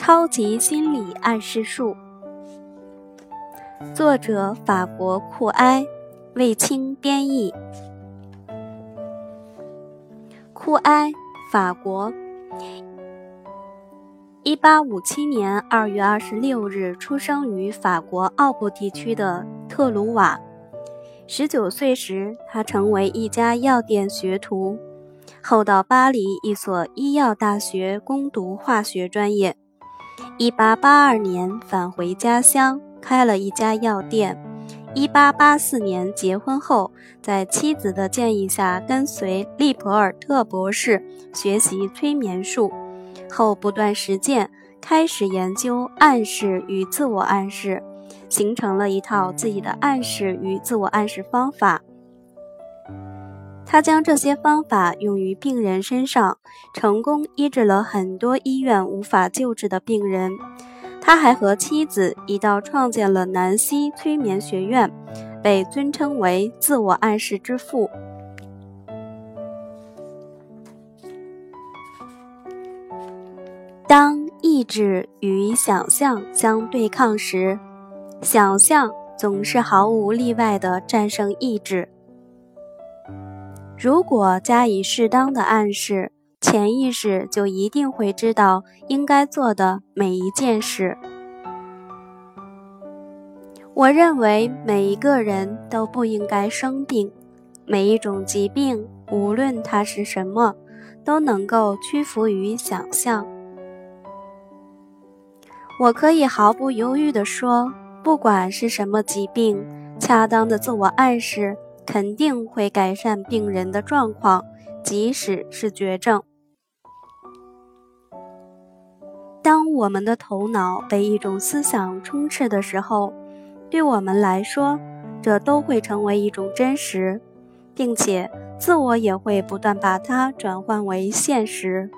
超级心理暗示术，作者法国库埃，卫青编译。库埃，法国，一八五七年二月二十六日出生于法国奥布地区的特鲁瓦。十九岁时，他成为一家药店学徒。后到巴黎一所医药大学攻读化学专业。1882年返回家乡，开了一家药店。1884年结婚后，在妻子的建议下，跟随利普尔特博士学习催眠术，后不断实践，开始研究暗示与自我暗示，形成了一套自己的暗示与自我暗示方法。他将这些方法用于病人身上，成功医治了很多医院无法救治的病人。他还和妻子一道创建了南希催眠学院，被尊称为“自我暗示之父”。当意志与想象相对抗时，想象总是毫无例外地战胜意志。如果加以适当的暗示，潜意识就一定会知道应该做的每一件事。我认为每一个人都不应该生病，每一种疾病，无论它是什么，都能够屈服于想象。我可以毫不犹豫地说，不管是什么疾病，恰当的自我暗示。肯定会改善病人的状况，即使是绝症。当我们的头脑被一种思想充斥的时候，对我们来说，这都会成为一种真实，并且自我也会不断把它转换为现实。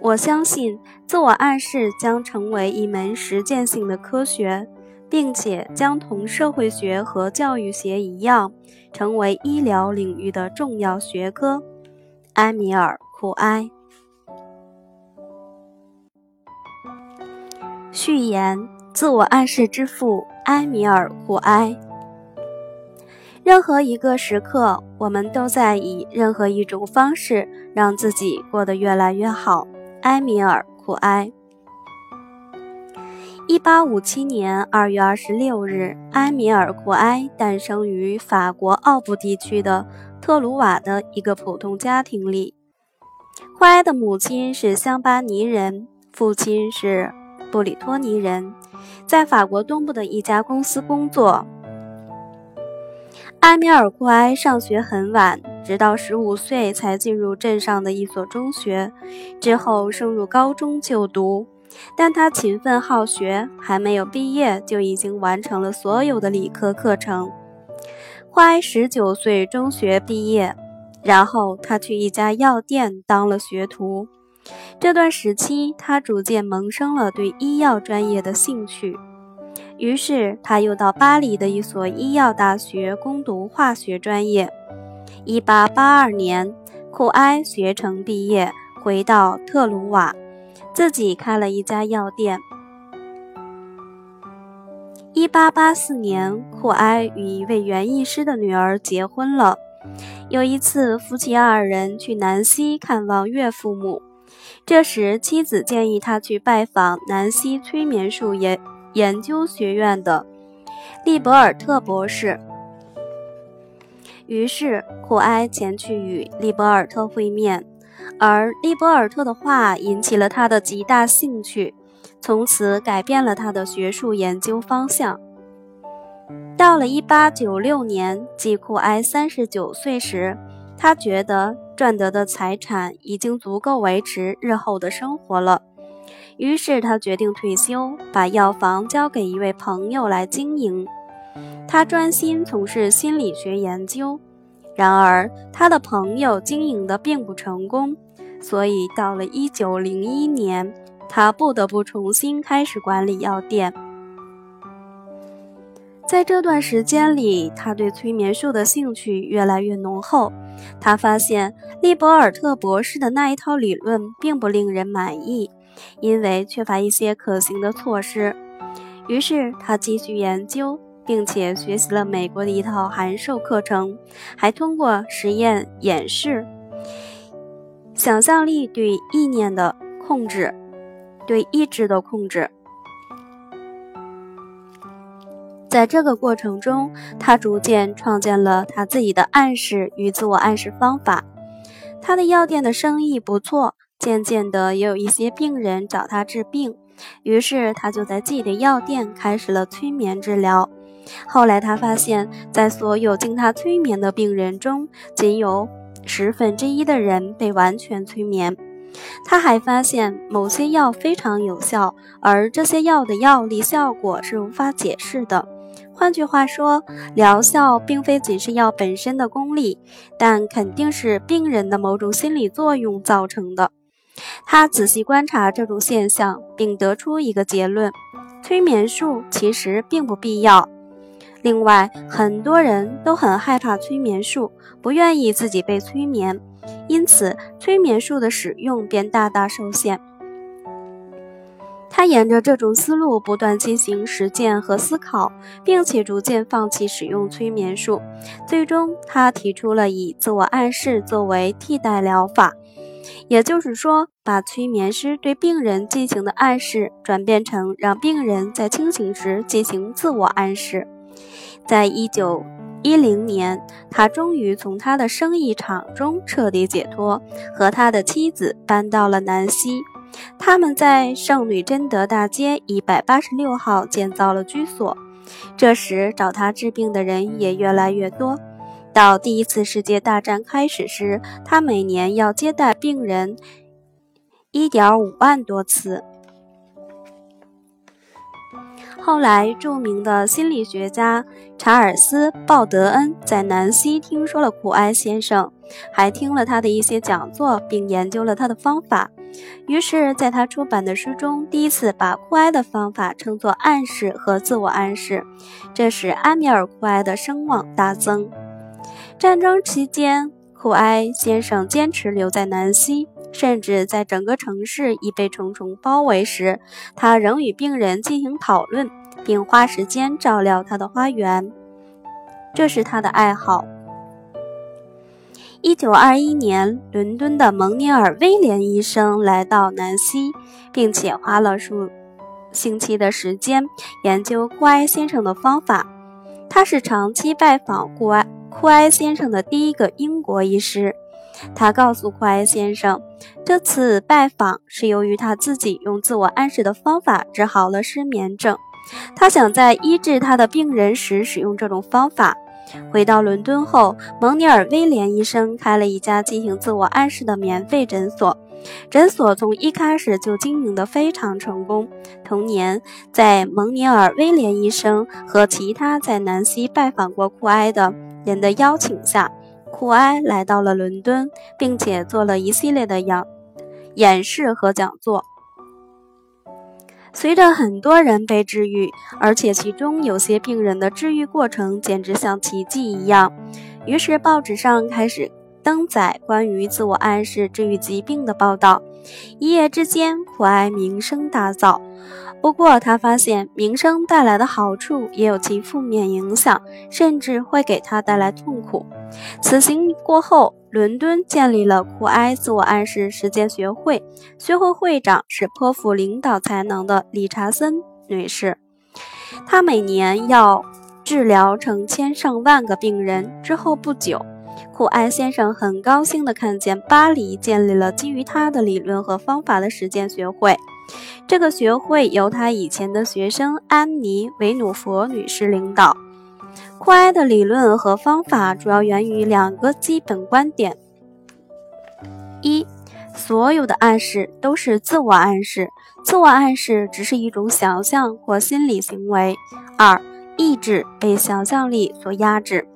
我相信，自我暗示将成为一门实践性的科学。并且将同社会学和教育学一样，成为医疗领域的重要学科。埃米尔·库埃。序言：自我暗示之父埃米尔·库埃。任何一个时刻，我们都在以任何一种方式让自己过得越来越好。埃米尔·库埃。一八五七年二月二十六日，埃米尔·库埃诞生于法国奥布地区的特鲁瓦的一个普通家庭里。库埃的母亲是香巴尼人，父亲是布里托尼人，在法国东部的一家公司工作。埃米尔·库埃上学很晚，直到十五岁才进入镇上的一所中学，之后升入高中就读。但他勤奋好学，还没有毕业就已经完成了所有的理科课程。花十九岁中学毕业，然后他去一家药店当了学徒。这段时期，他逐渐萌生了对医药专业的兴趣。于是，他又到巴黎的一所医药大学攻读化学专业。一八八二年，库埃学成毕业，回到特鲁瓦。自己开了一家药店。一八八四年，库埃与一位园艺师的女儿结婚了。有一次，夫妻二人去南希看望岳父母，这时妻子建议他去拜访南希催眠术研研究学院的利伯尔特博士。于是，库埃前去与利伯尔特会面。而利伯尔特的话引起了他的极大兴趣，从此改变了他的学术研究方向。到了1896年，即库埃三十九岁时，他觉得赚得的财产已经足够维持日后的生活了，于是他决定退休，把药房交给一位朋友来经营。他专心从事心理学研究。然而，他的朋友经营的并不成功，所以到了1901年，他不得不重新开始管理药店。在这段时间里，他对催眠术的兴趣越来越浓厚。他发现利伯尔特博士的那一套理论并不令人满意，因为缺乏一些可行的措施。于是他继续研究，并且学习了美国的一套函授课程，还通过实验演示想象力对意念的控制，对意志的控制。在这个过程中，他逐渐创建了他自己的暗示与自我暗示方法。他的药店的生意不错，渐渐的也有一些病人找他治病，于是他就在自己的药店开始了催眠治疗。后来他发现，在所有经他催眠的病人中，仅有十分之一的人被完全催眠。他还发现某些药非常有效，而这些药的药力效果是无法解释的。换句话说，疗效并非仅是药本身的功力，但肯定是病人的某种心理作用造成的。他仔细观察这种现象，并得出一个结论：催眠术其实并不必要。另外，很多人都很害怕催眠术，不愿意自己被催眠，因此催眠术的使用便大大受限。他沿着这种思路不断进行实践和思考，并且逐渐放弃使用催眠术。最终，他提出了以自我暗示作为替代疗法，也就是说，把催眠师对病人进行的暗示转变成让病人在清醒时进行自我暗示。在一九一零年，他终于从他的生意场中彻底解脱，和他的妻子搬到了南希。他们在圣女贞德大街一百八十六号建造了居所。这时找他治病的人也越来越多。到第一次世界大战开始时，他每年要接待病人一点五万多次。后来，著名的心理学家查尔斯·鲍德恩在南希听说了库埃先生，还听了他的一些讲座，并研究了他的方法。于是，在他出版的书中，第一次把库埃的方法称作暗示和自我暗示，这使埃米尔·库埃的声望大增。战争期间，库埃先生坚持留在南希。甚至在整个城市已被重重包围时，他仍与病人进行讨论，并花时间照料他的花园。这是他的爱好。一九二一年，伦敦的蒙尼尔·威廉医生来到南希，并且花了数星期的时间研究库埃先生的方法。他是长期拜访库埃库埃先生的第一个英国医师。他告诉库埃先生，这次拜访是由于他自己用自我暗示的方法治好了失眠症。他想在医治他的病人时使用这种方法。回到伦敦后，蒙尼尔·威廉医生开了一家进行自我暗示的免费诊所。诊所从一开始就经营得非常成功。同年，在蒙尼尔·威廉医生和其他在南希拜访过库埃的人的邀请下。库埃来到了伦敦，并且做了一系列的演演示和讲座。随着很多人被治愈，而且其中有些病人的治愈过程简直像奇迹一样，于是报纸上开始登载关于自我暗示治愈疾病的报道。一夜之间，库埃名声大噪。不过，他发现名声带来的好处也有其负面影响，甚至会给他带来痛苦。此行过后，伦敦建立了库埃自我暗示实践学会，学会会长是颇富领导才能的理查森女士。她每年要治疗成千上万个病人。之后不久，库埃先生很高兴地看见巴黎建立了基于他的理论和方法的实践学会。这个学会由他以前的学生安妮·维努佛女士领导。库埃的理论和方法主要源于两个基本观点：一，所有的暗示都是自我暗示，自我暗示只是一种想象或心理行为；二，意志被想象力所压制。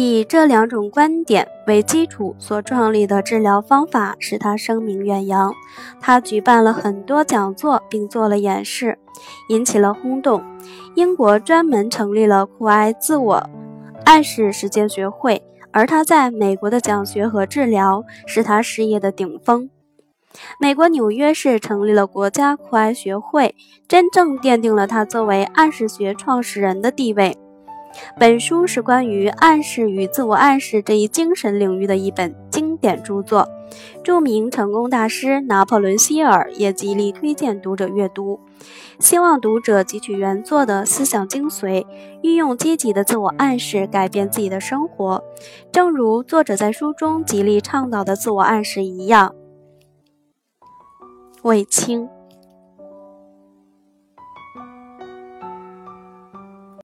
以这两种观点为基础所创立的治疗方法使他声名远扬。他举办了很多讲座，并做了演示，引起了轰动。英国专门成立了库埃自我暗示实践学会，而他在美国的讲学和治疗是他事业的顶峰。美国纽约市成立了国家库爱学会，真正奠定了他作为暗示学创始人的地位。本书是关于暗示与自我暗示这一精神领域的一本经典著作。著名成功大师拿破仑·希尔也极力推荐读者阅读，希望读者汲取原作的思想精髓，运用积极的自我暗示改变自己的生活，正如作者在书中极力倡导的自我暗示一样。卫青。